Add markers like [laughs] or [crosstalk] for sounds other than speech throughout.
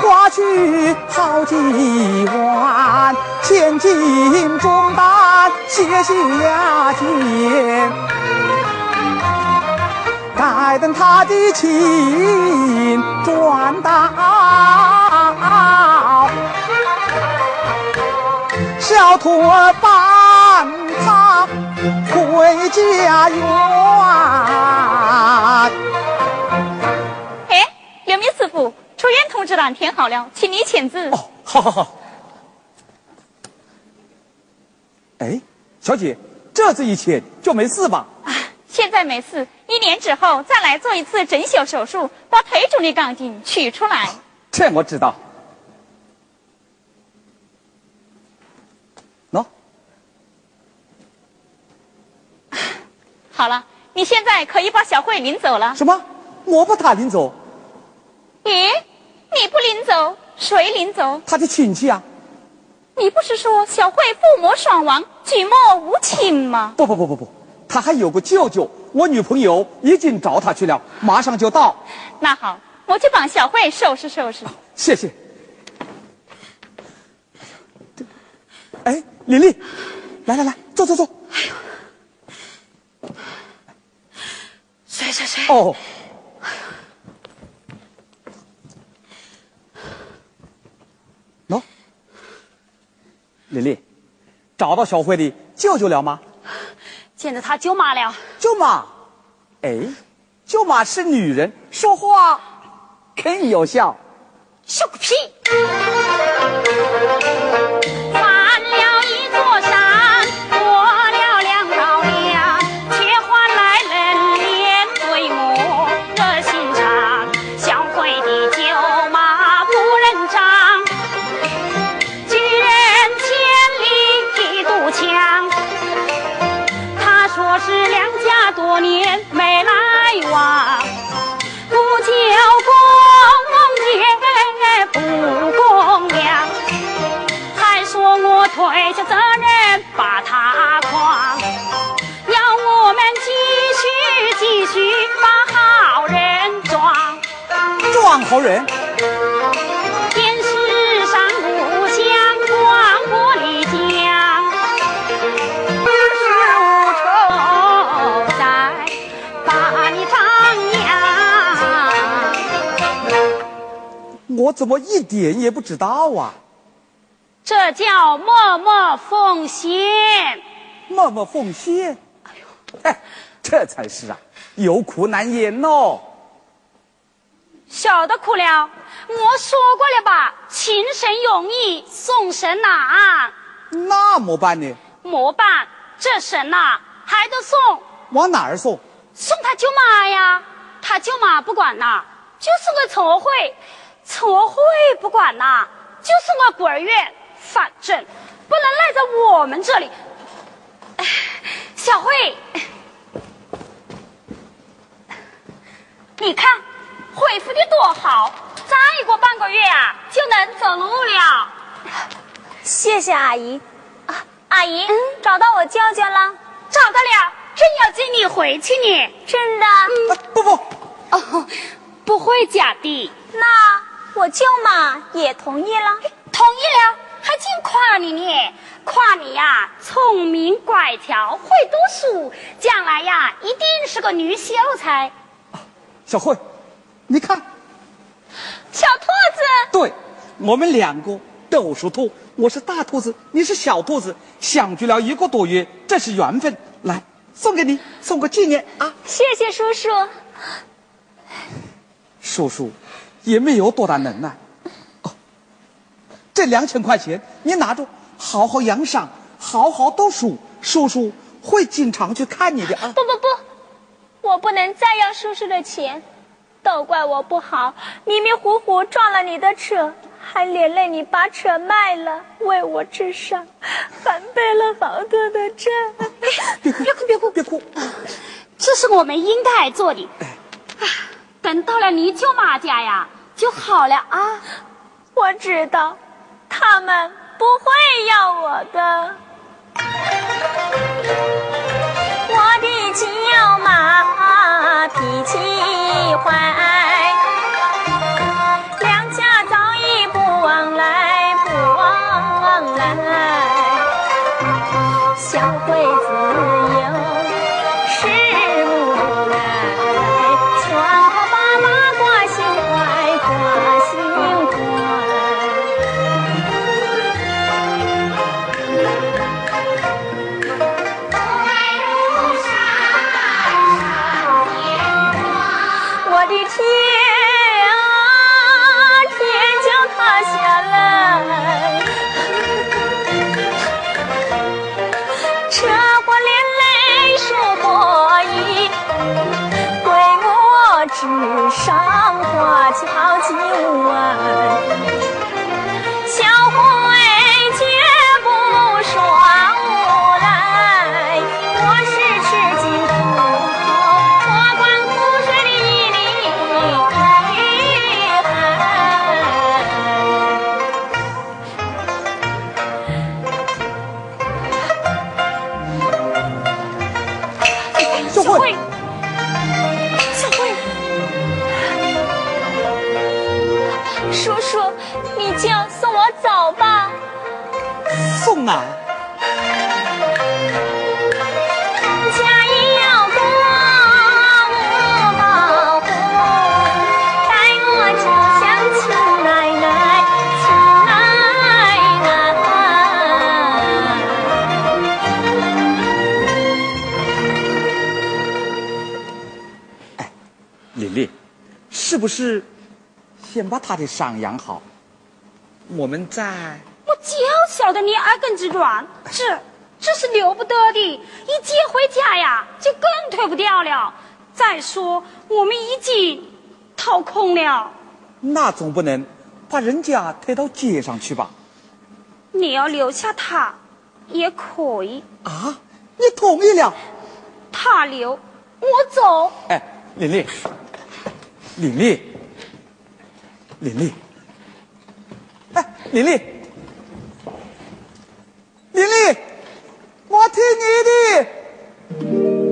花去好几万，千金重担卸下肩，待等他的亲转到小徒儿办他回家园。哎，刘明师傅。出院通知单填好了，请你签字。哦，好好好。哎，小姐，这次一签就没事吧？啊，现在没事。一年之后再来做一次整修手术，把腿中的钢筋取出来。这我知道。喏，好了，你现在可以把小慧领走了。什么？我把她领走？咦，你不领走，谁领走？他的亲戚啊。你不是说小慧父母双亡，举目无亲吗？不不不不不，他还有个舅舅。我女朋友已经找他去了，马上就到。那好，我去帮小慧收拾收拾。谢谢。哎，丽丽，来来来，坐坐坐。哎呦，谁谁谁。哦。喏，丽丽，找到小慧的舅舅了吗？见到他舅妈了，舅妈，哎，舅妈是女人，说话更有效。笑个屁！好人。天世上无相光过丽江，世无仇再把你张扬。我怎么一点也不知道啊？这叫默默奉献，默默奉献。哎呦，哎，这才是啊，有苦难言哦。晓得苦了，我说过了吧，情神容易送神难。那么办呢？么办？这神呐，还得送。往哪儿送？送他舅妈呀。他舅妈不管呐，就送个错会；错会不管呐，就送个孤儿院。反正不能赖在我们这里。小慧，你看恢复的多好，再过半个月啊就能走路了。谢谢阿姨。啊，阿姨，找到我舅舅了？找到了，正要接你回去呢。真的？不不，哦，不会假的。那我舅妈也同意了。同意了，还净夸你呢，夸你呀，聪明乖巧，会读书，将来呀，一定是个女秀才。小慧，你看，小兔子，对，我们两个都属兔，我是大兔子，你是小兔子，相聚了一个多月，这是缘分。来，送给你，送个纪念啊！谢谢叔叔。叔叔也没有多大能耐。哦，这两千块钱你拿着，好好养伤，好好读书，叔叔会经常去看你的啊。不不不，我不能再要叔叔的钱，都怪我不好，迷迷糊糊撞了你的车，还连累你把车卖了，为我治伤，还背了好多的债。别哭，别哭，别哭，别哭。这是我们应该做的。啊，等到了你舅妈家呀，就好了啊。我知道，他们不会要我的。我的舅妈先把他的伤养好？我们再……我就晓得你耳根子软，这这是留不得的。一接回家呀，就更推不掉了。再说我们已经掏空了，那总不能把人家推到街上去吧？你要留下他也可以，啊，你同意了？他留我走。哎，琳琳，琳琳，琳琳，哎，琳琳，琳琳，我听你的。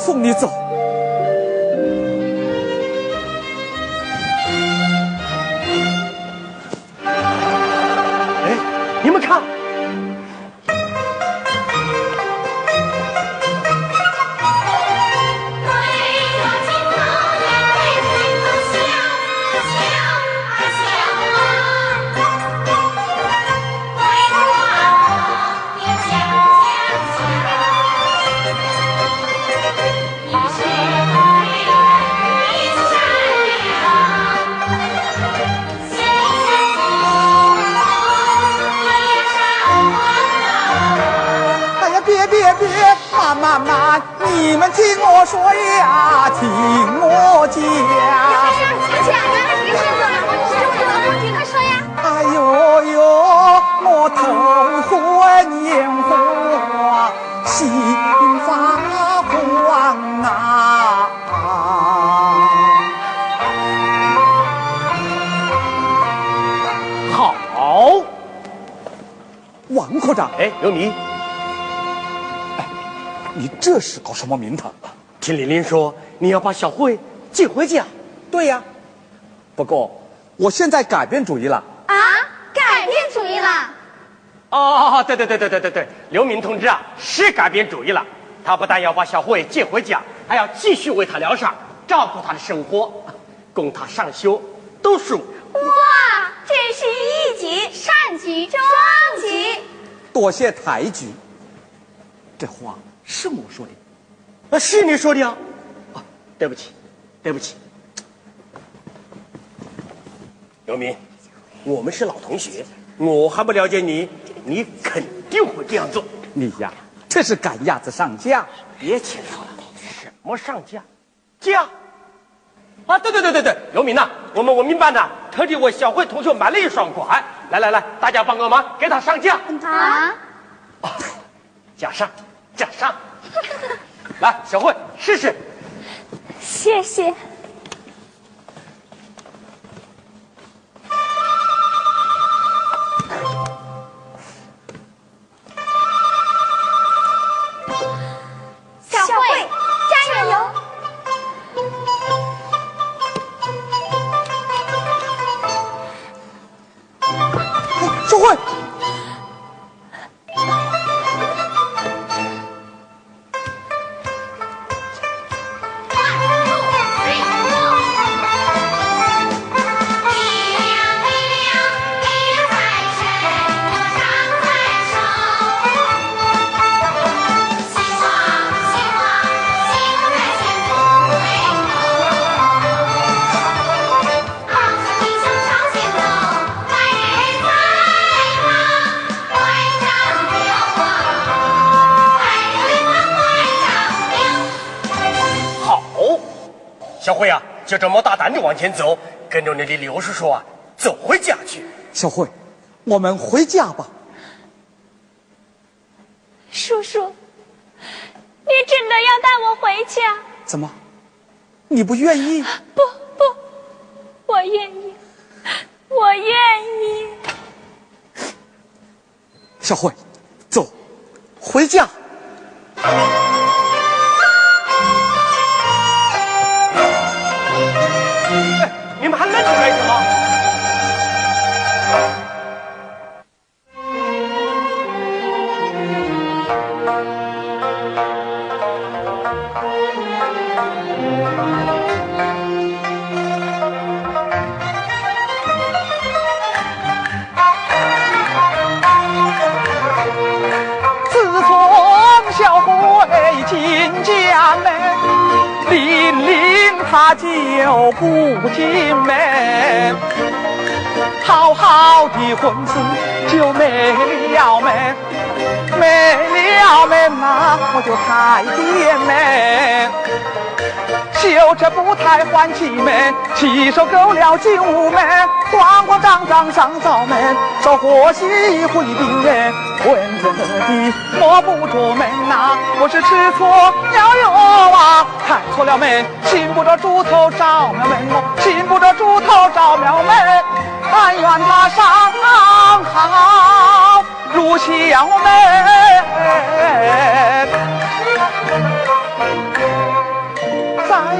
送你走。听我说呀，听我讲。呀呀，我的老公，我说呀。哎呦呦，我头昏眼花，心发慌啊！好，王科长，哎，刘明。这是搞什么名堂啊？听玲玲说你要把小慧接回家。对呀，不过我现在改变主意了。啊，改变主意了。哦对对对对对对对，刘明同志啊，是改变主意了。他不但要把小慧接回家，还要继续为她疗伤，照顾她的生活，供她上学、读书。哇，真是一举善举双举。多谢抬举。这话是我说的。啊，是你说的啊！啊，对不起，对不起，刘明，我们是老同学，我还不了解你，你肯定会这样做。你呀，这是赶鸭子上架。别牵扯了，什么上架？架？啊，对对对对对，刘明呐，我们文明班呢，特地为小慧同学买了一双拐，来来来，大家帮个忙，给她上架。啊，啊，架上，上。来，小慧试试。谢谢。就这么大胆的往前走，跟着你的刘叔叔啊，走回家去。小慧，我们回家吧。叔叔，你真的要带我回家？怎么？你不愿意？不不，我愿意，我愿意。小慧，走，回家。哎，你们还愣着干什么？玲她就不进门，好好的婚事就没了门，没了门呐、我就开店门。修这步台换气门，起手勾了进屋门，慌慌张张上灶门，手和西回病人，混着的摸不着门呐、我是吃错了药啊，看错了门，寻不着猪头找庙门哦，寻不着猪头找庙门，但愿他上好。入小门。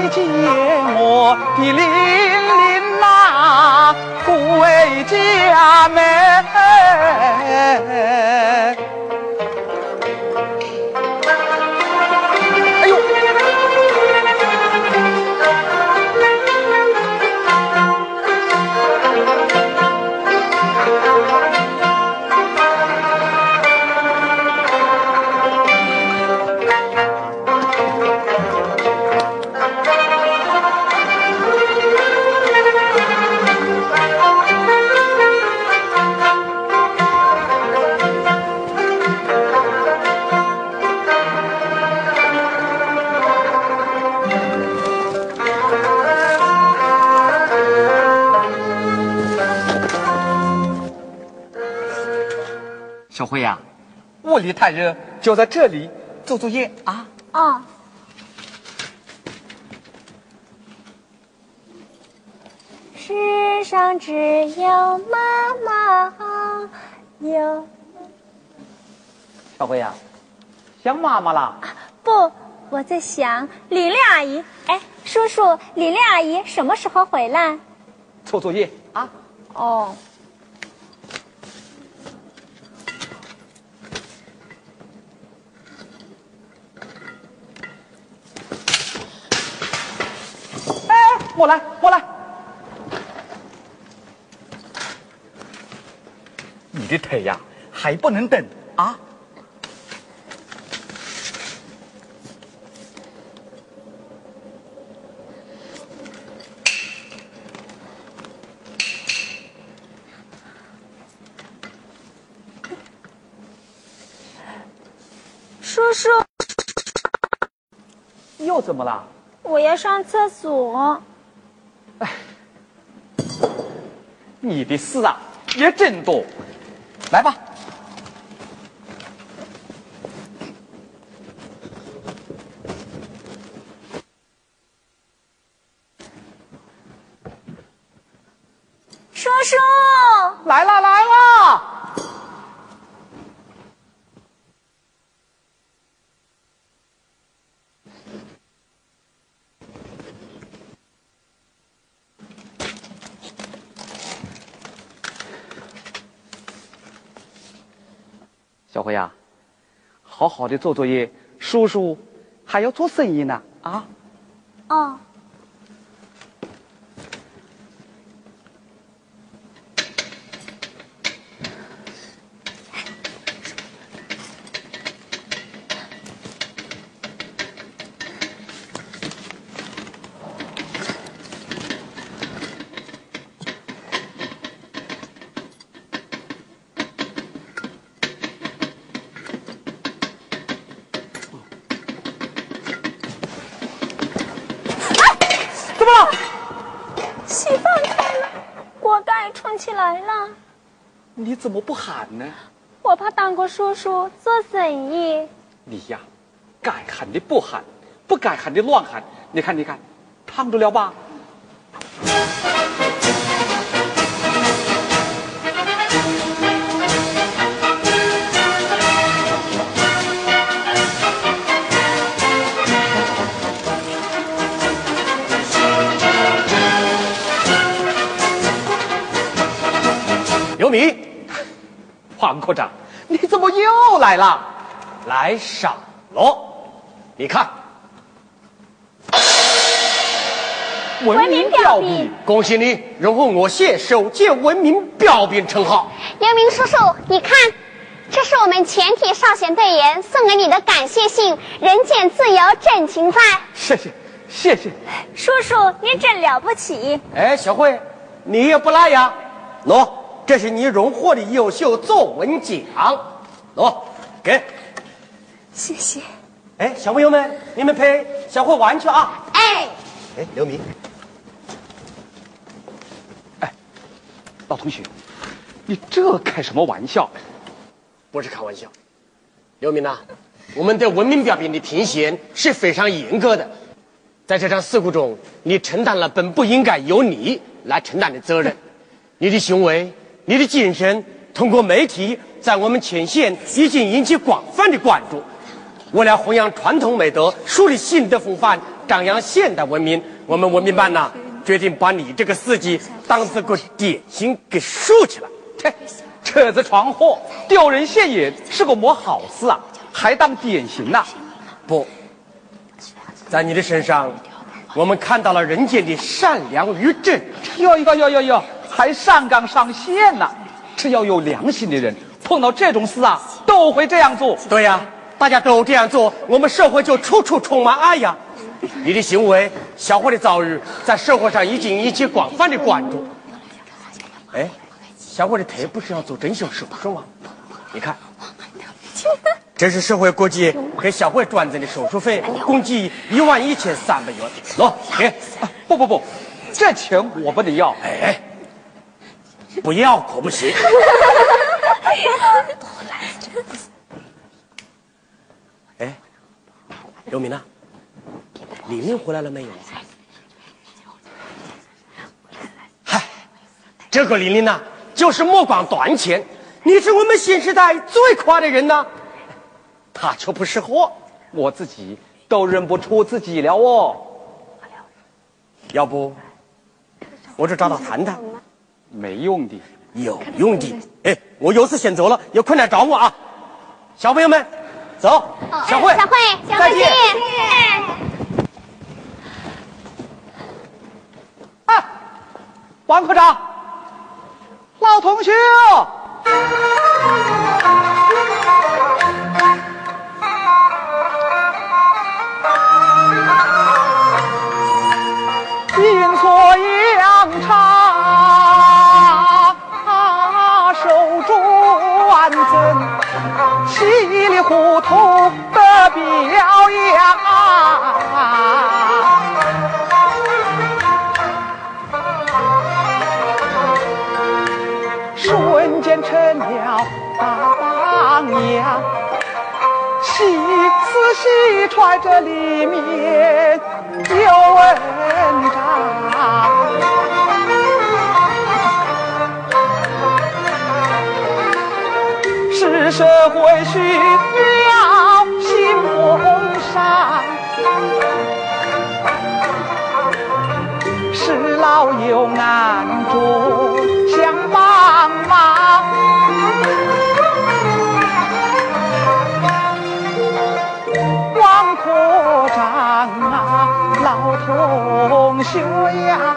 再见我的玲玲呐，回家门。小慧呀、屋里太热，就在这里做作业啊。啊，世上只有妈妈好，有小辉呀、想妈妈啦？不，我在想玲玲阿姨。哎，叔叔，玲玲阿姨什么时候回来？做作业啊？哦，哎，我来，过来。你的腿呀、还不能等啊！叔叔，又怎么了？我要上厕所。你的事啊也真多。来吧，叔叔，来啦，来啦！小辉呀、好好的做作业，叔叔还要做生意呢啊！哦，怎么了？气放开了，锅盖冲起来了。你怎么不喊呢？我怕当过叔叔做生意。你呀，该喊的不喊，不该喊的乱喊。你看，你看，烫着了吧？刘明，黄科长，你怎么又来了？来少了！你看，文明标兵恭喜你荣获我县首届文明标兵称号。杨明叔叔，你看，这是我们全体少先队员送给你的感谢信，人间自由真情在。谢谢，谢谢。叔叔，您真了不起。哎，小慧，你也不赖呀。喏，这是你荣获的优秀作文奖。喏，给。谢谢。哎，小朋友们，你们陪小慧玩去啊。哎，哎，刘明，哎老同学，你这开什么玩笑？不是开玩笑。刘明呐、我们对文明标兵的评选是非常严格的。在这场事故中，你承担了本不应该由你来承担的责任。你的行为，你的精神，通过媒体在我们前线已经引起广泛的关注。为了弘扬传统美德，树立新的风范，张扬现代文明，我们文明办呐、决定把你这个司机当这个典型给竖起来。切，车子闯祸，丢人现眼，是个么好事啊？还当典型呐、不，在你的身上，我们看到了人间的善良与正直。哟哟哟哟哟，还上纲上线呢、只要有良心的人，碰到这种事啊，都会这样做。对呀、大家都这样做，我们社会就处处充满爱呀。你的行为，小伙的遭遇，在社会上已经引起广泛的关注。哎，小伙的腿不是要做整形手术吗？你看，这是社会各界给小慧转赠的手术费，共计一万一千三百元。喏，给。啊不不不，这钱我不得要。哎，不要可不行。哎，刘明呐，玲玲回来了没有？嗨，这个玲玲呐，就是目光短浅，你是我们新时代最夸的人呐。他却不识货，我自己都认不出自己了哦。要不我就找他谈谈，没用的，有用的。哎，我有事先走了，有困难找我啊！小朋友们，走，小慧，小慧，小慧再见。啊，王科长，老同学，稀里糊涂的表扬。瞬间成了大榜样，细仔细揣着里面有文章。社会需要新风尚，是老有暗中想帮忙。王科长啊，老同学呀。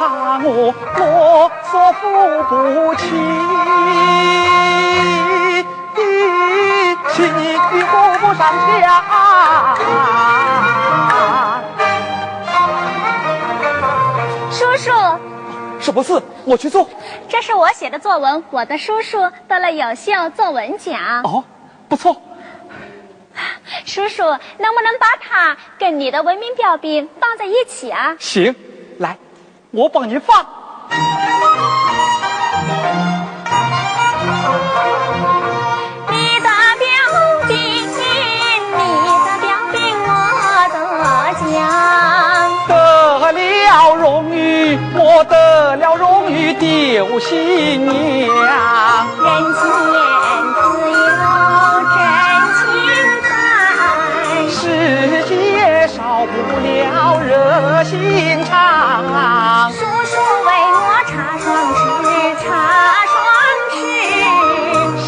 怕我啰嗦付不起，气扶不上墙。叔叔，是不是？我去做。这是我写的作文，我的叔叔得了优秀作文奖。哦，不错。叔叔，能不能把它跟你的文明标兵放在一起啊？行，来，我帮你放。你的标兵，你的标兵，我。得了荣誉，我得了荣誉，丢新娘。人间热心肠。叔叔为我插双翅，插双翅。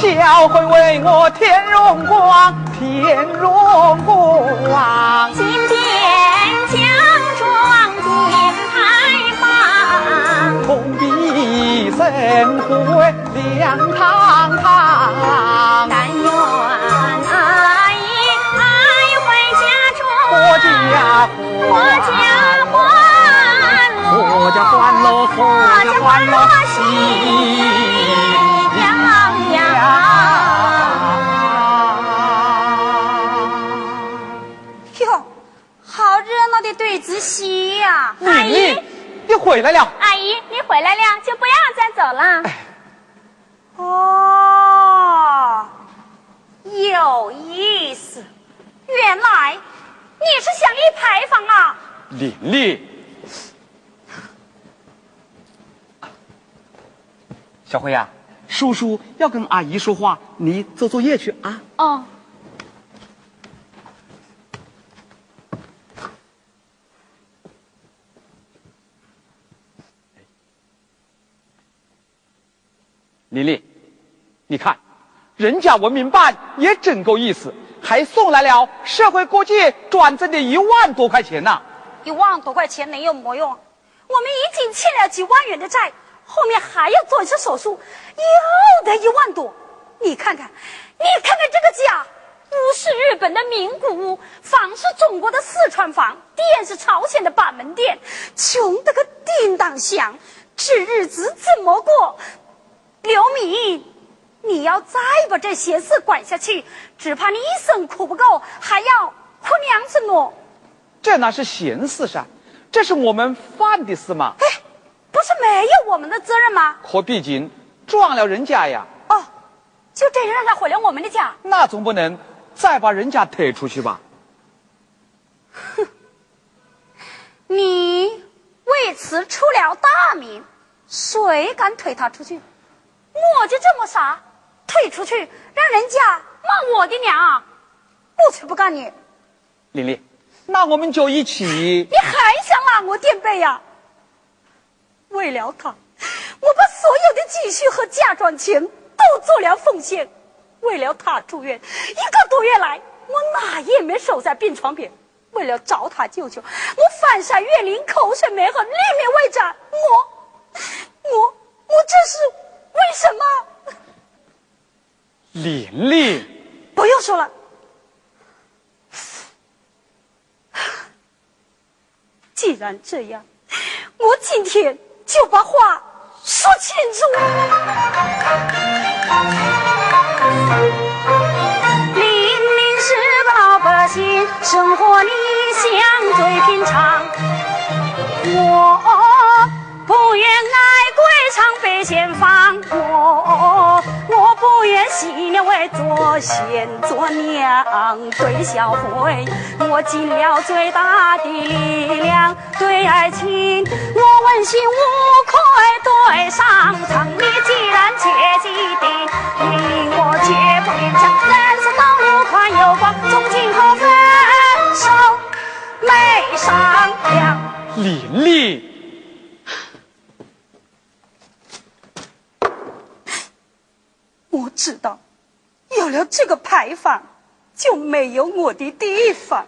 小慧为我添荣光，添荣光。金边奖状的开放。红笔生辉亮堂堂。欢乐，阖家欢乐，喜洋洋。哟，好热闹的对子戏呀、阿姨，你回来了。阿姨，你回来了，就不要再走了。哦，有意思，原来你是想立牌坊啊？琳琳，小辉呀、叔叔要跟阿姨说话，你做作业去啊。哦，琳琳，你看，人家文明办也真够意思，还送来了社会各界转赠的一万多块钱呢、一万多块钱能有么用？我们已经欠了几万元的债，后面还要做一次手术，又得一万多。你看看，你看看这个家，屋是日本的名古屋，房是中国的四川房，店是朝鲜的板门店，穷得个叮当响，这日子怎么过？刘敏，你要再把这闲事管下去，只怕你一生苦不够，还要哭娘子呢。这哪是闲事噻，这是我们犯的事嘛。哎，不是没有我们的责任吗？可毕竟撞了人家呀，哦，就这样让他毁了我们的家。那总不能再把人家推出去吧？哼 [laughs] 你为此出了大名，谁敢推他出去？我就这么傻，推出去让人家骂我的娘，我才不干你！玲玲，那我们就一起。你还想拉我垫背呀？为了他，我把所有的积蓄和嫁妆钱都做了奉献。为了他住院一个多月来，我哪也没守在病床边。为了找他舅舅，我翻山越岭，口水没喝，立命未战。我，我，我这是为什么？玲玲，不用说了。既然这样，我今天就把话说清楚。明明是个老百姓，生活理想最平常。我不愿爱归常被前方，我我不愿洗了为做贤做娘对小慧，我尽了最大的力量对爱情，我问心无愧对上苍。你既然切记定，令我绝不勉强。人生道路宽又广，从今后分手没商量。玲玲，我知道，有了这个牌坊，就没有我的地方。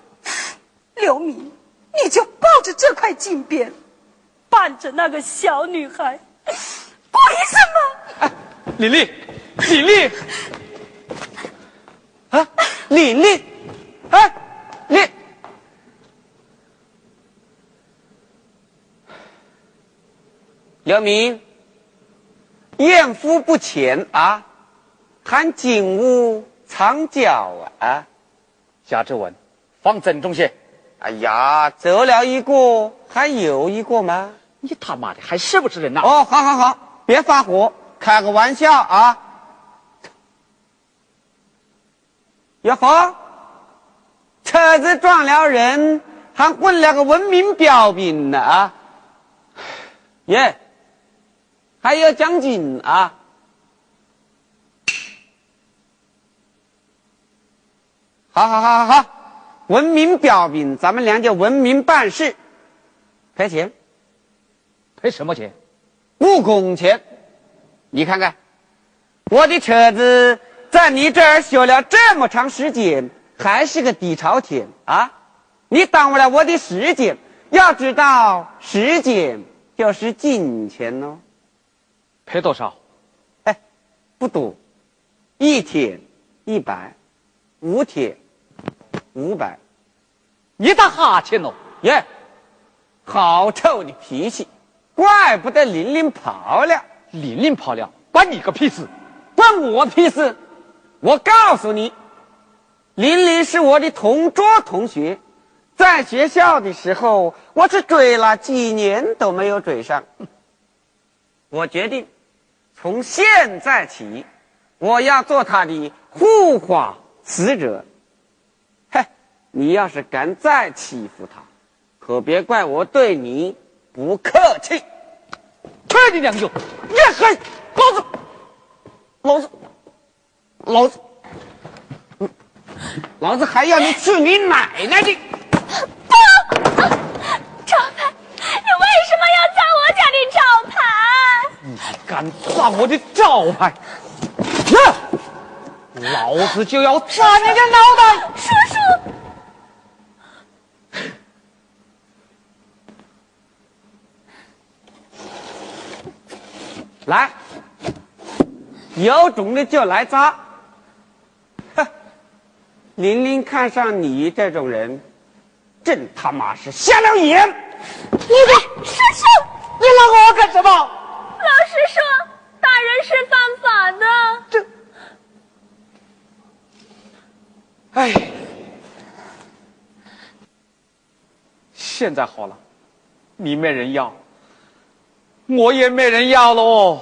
刘明，你就抱着这块金匾，伴着那个小女孩，为什么？哎，李丽，李丽，啊，李丽，哎，玲，刘明，艳夫不前啊，喊金屋藏娇啊！夏志文，放正中些。哎呀，走了一个，还有一个吗？你他妈的还是不是人呐？哦，好好好，别发火，开个玩笑啊！岳父，车子撞了人，还混了个文明标兵呢啊！耶，还有奖金啊！好好好好好，文明标兵，咱们俩就文明办事，赔钱。赔什么钱？误工钱，你看看，我的车子在你这儿修了这么长时间，还是个底朝天啊！你耽误了我的时间。要知道，时间就是金钱哦。赔多少？哎，不多，一天一百，五天五百。你打哈欠喽？耶，好臭的脾气！怪不得玲玲跑了，玲玲跑了，关你个屁事！关我屁事！我告诉你，玲玲是我的同桌同学，在学校的时候，我是追了几年都没有追上。我决定，从现在起，我要做她的护花使者。嘿，你要是敢再欺负他，可别怪我对你。不客气，去你娘舅！你嘿，老子，老子，老子，老子还要你去你奶奶的！不，招牌，你为什么要砸我家的招牌？你敢砸我的招牌，呀，老子就要砸你的脑袋！叔叔。来，有种的就来砸！哼，玲玲看上你这种人，真他妈是瞎了眼！你的叔叔，你拉我干什么？老师说打人是犯法的。这，哎，现在好了，你没人要。我也没人要喽，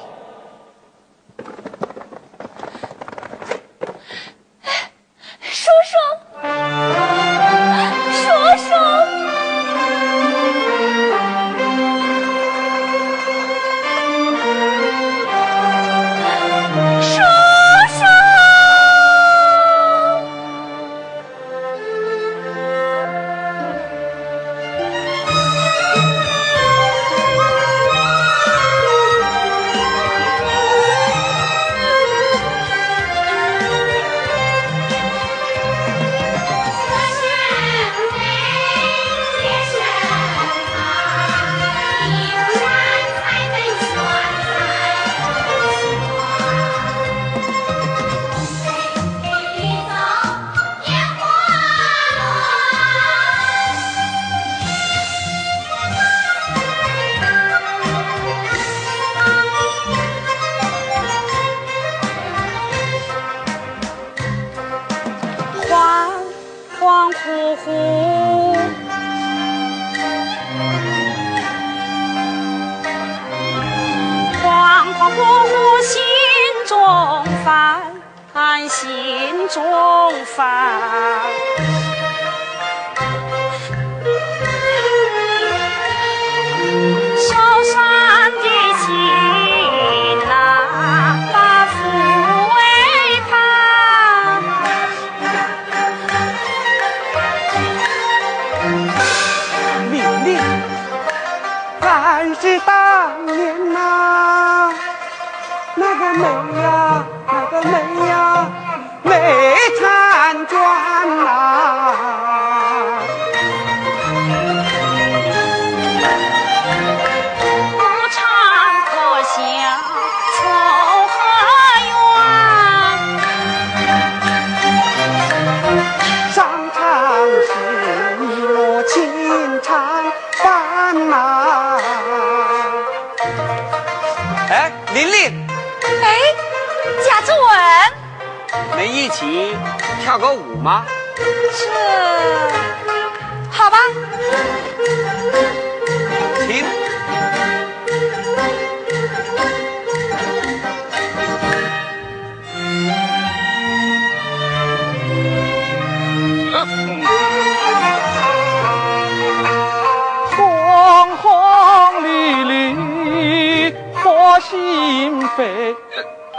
飞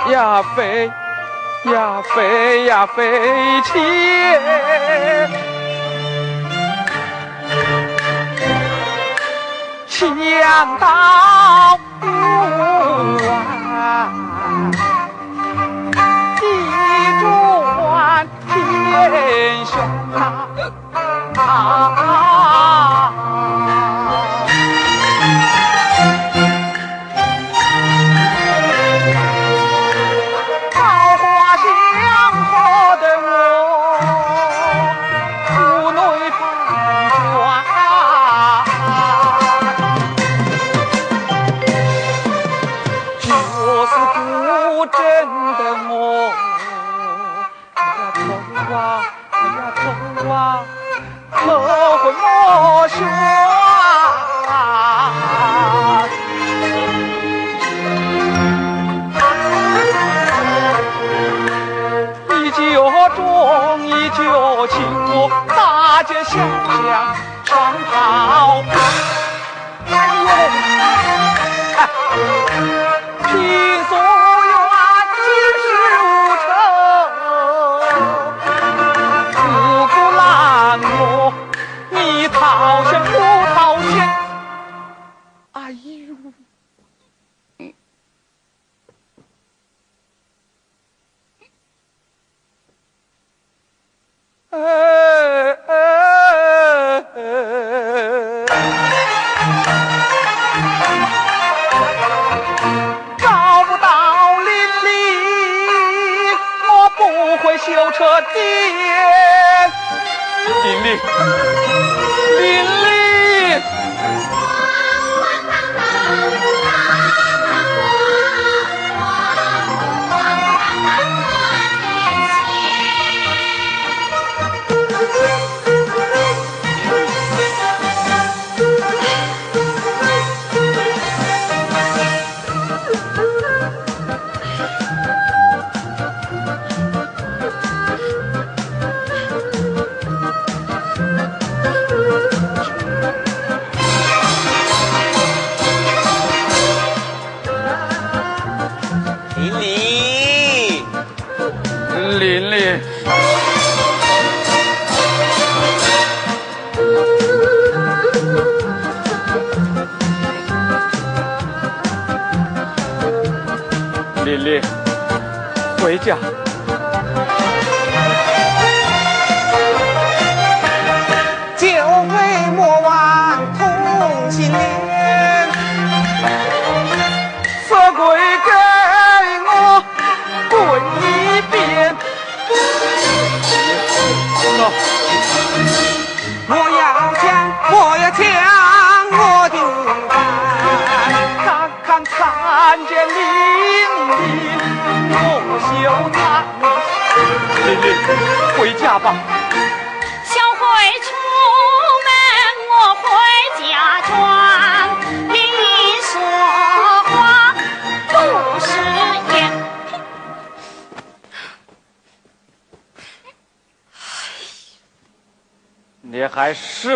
呀飞呀飞呀飞起，枪刀舞啊，一柱挽天雄啊！啊！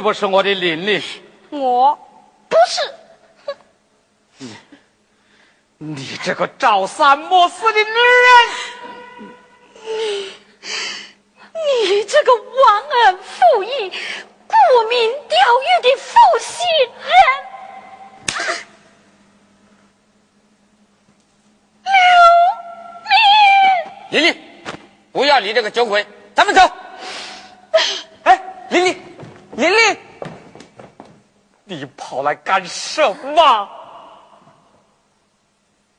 不是我的琳琳？我不是。你这个朝三暮四的女人！你你这个忘恩负义、沽名钓誉的负心人！琳琳，不要理这个酒鬼，咱们走。哎，琳琳，琳琳，你跑来干什么？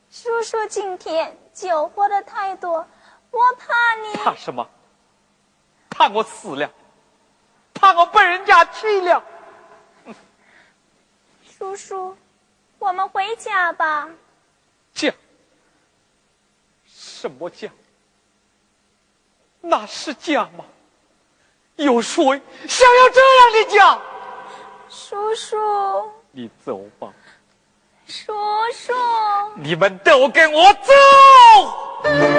叔叔今天酒喝的太多，我怕你。怕什么？怕我死了？怕我被人家踢了？叔叔，我们回家吧。家？什么家？那是家吗？有谁想要这样的家？叔叔，你走吧。叔叔，你们都跟我走！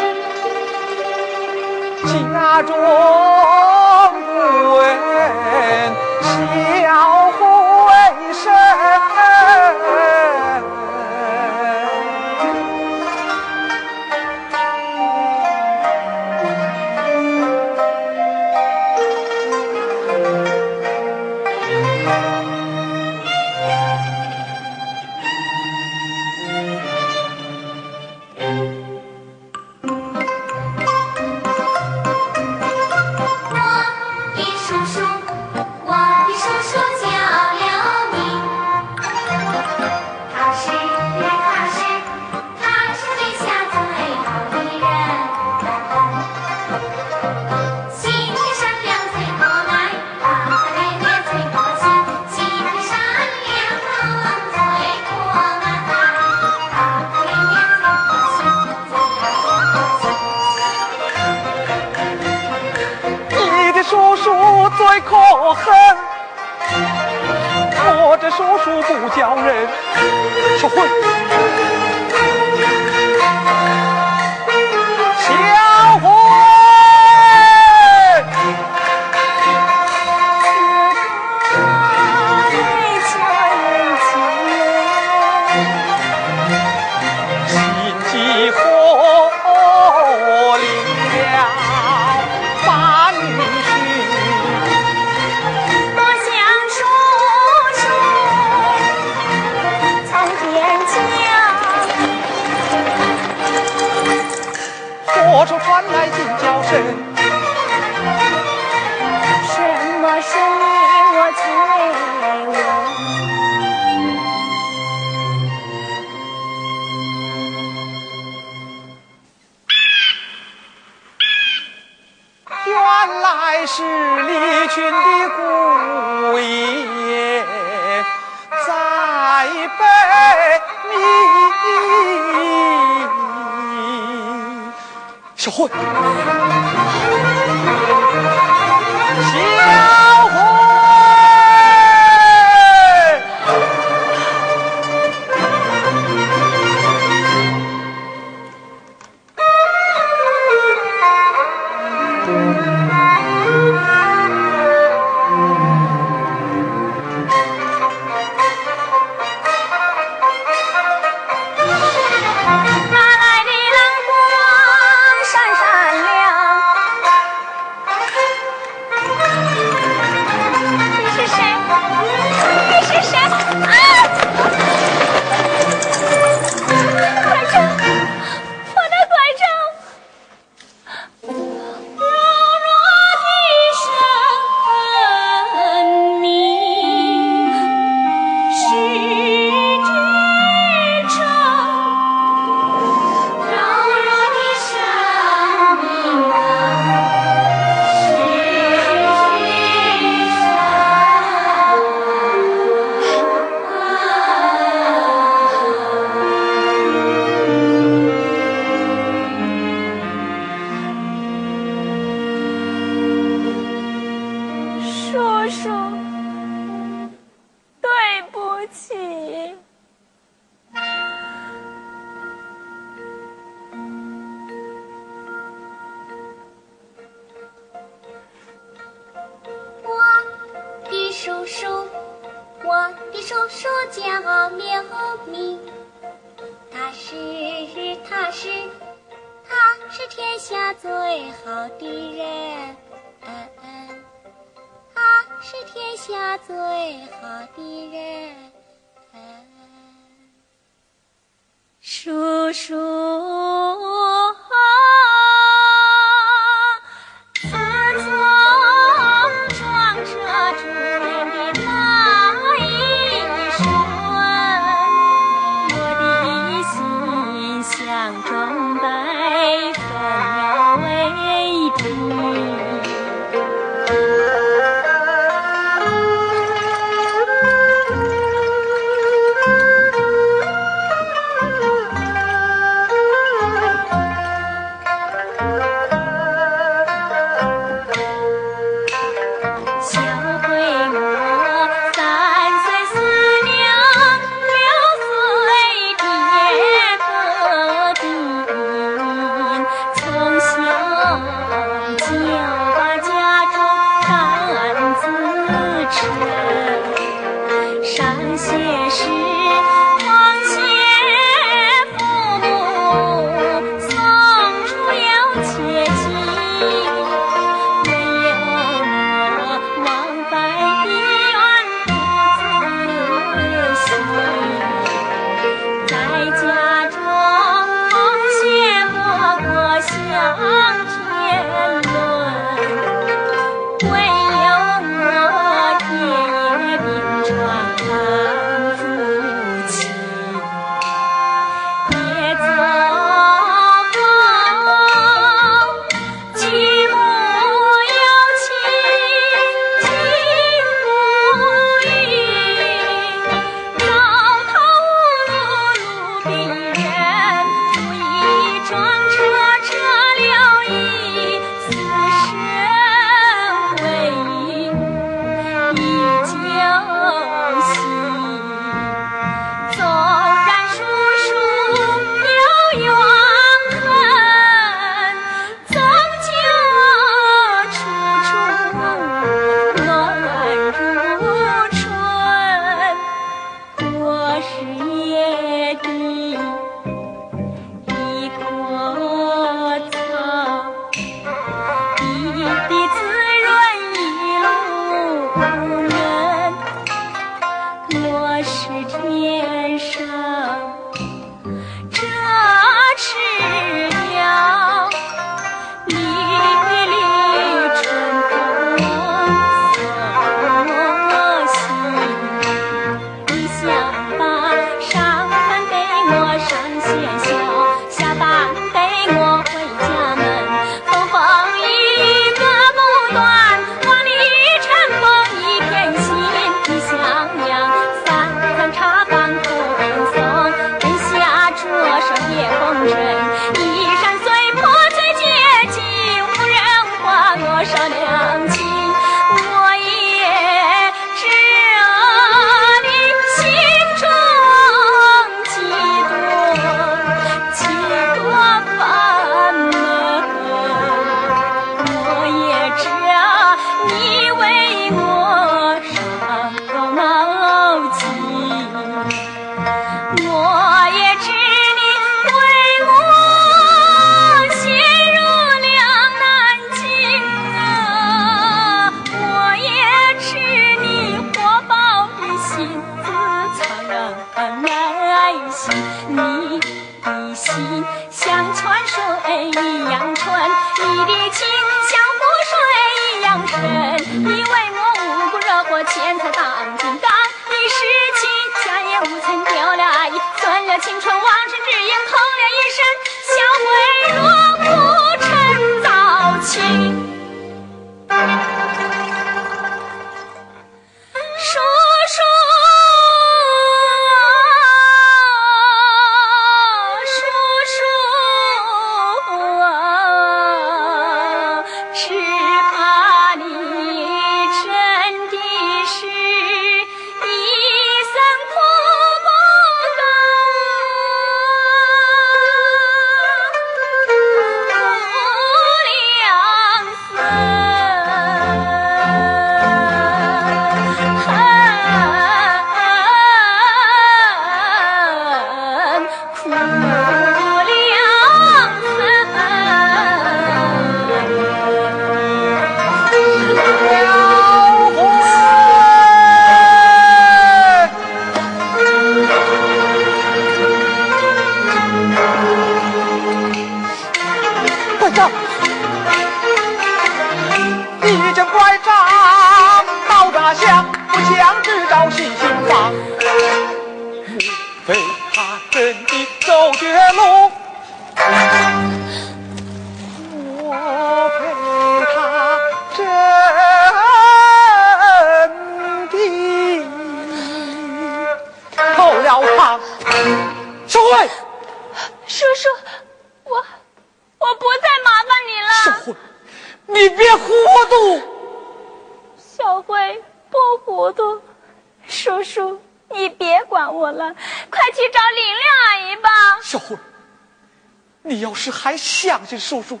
叔叔，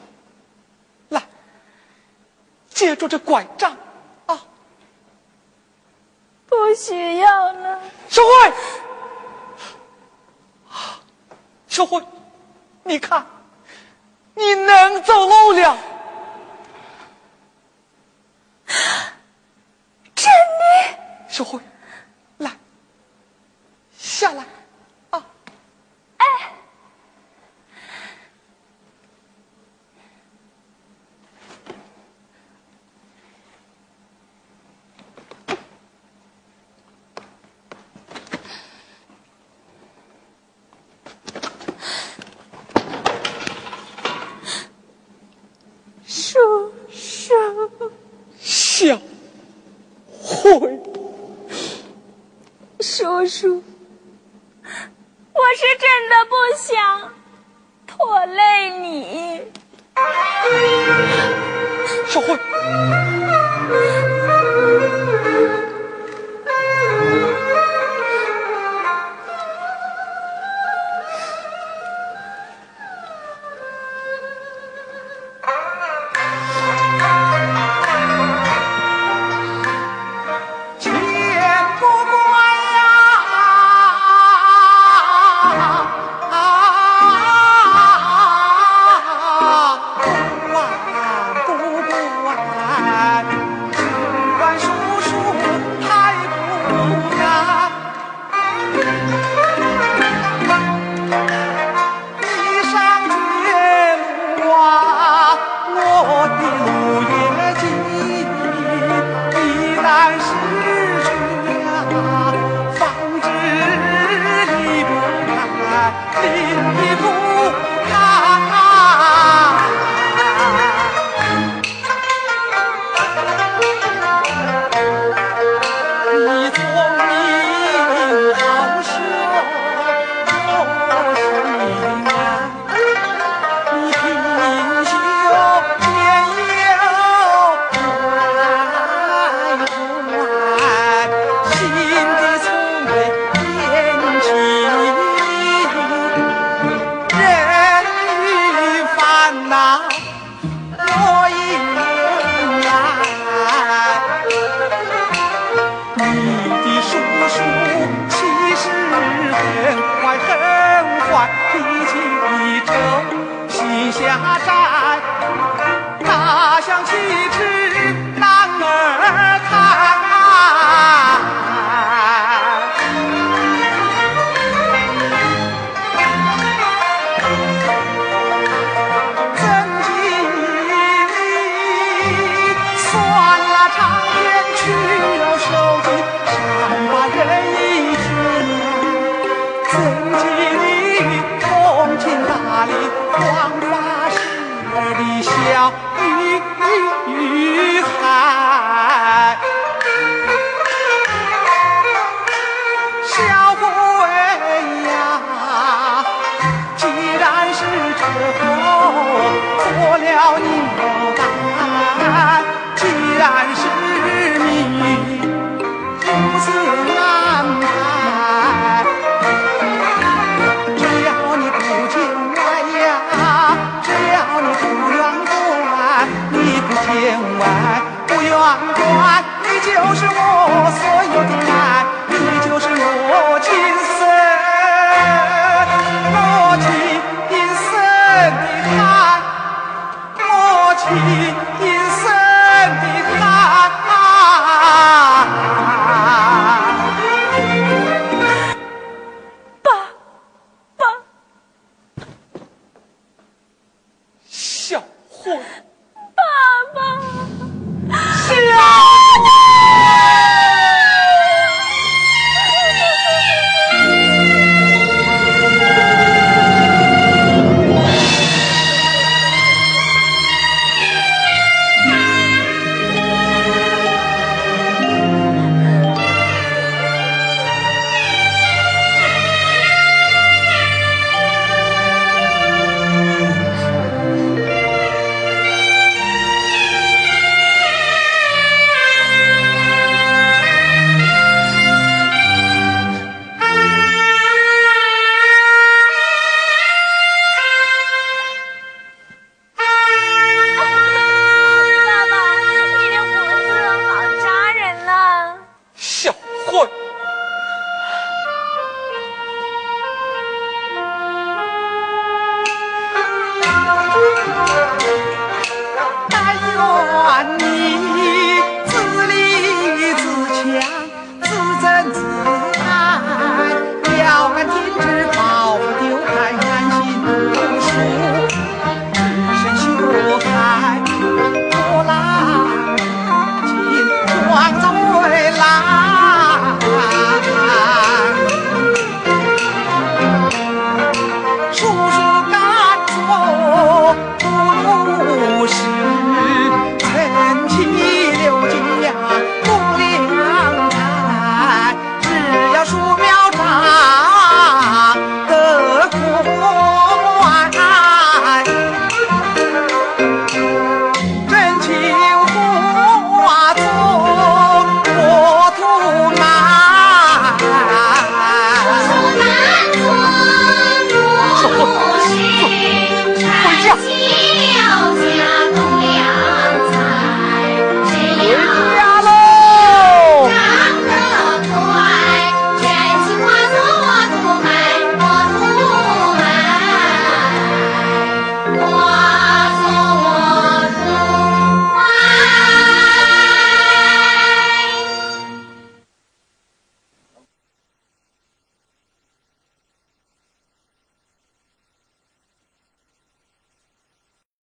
来，借助这拐杖，は。就是我。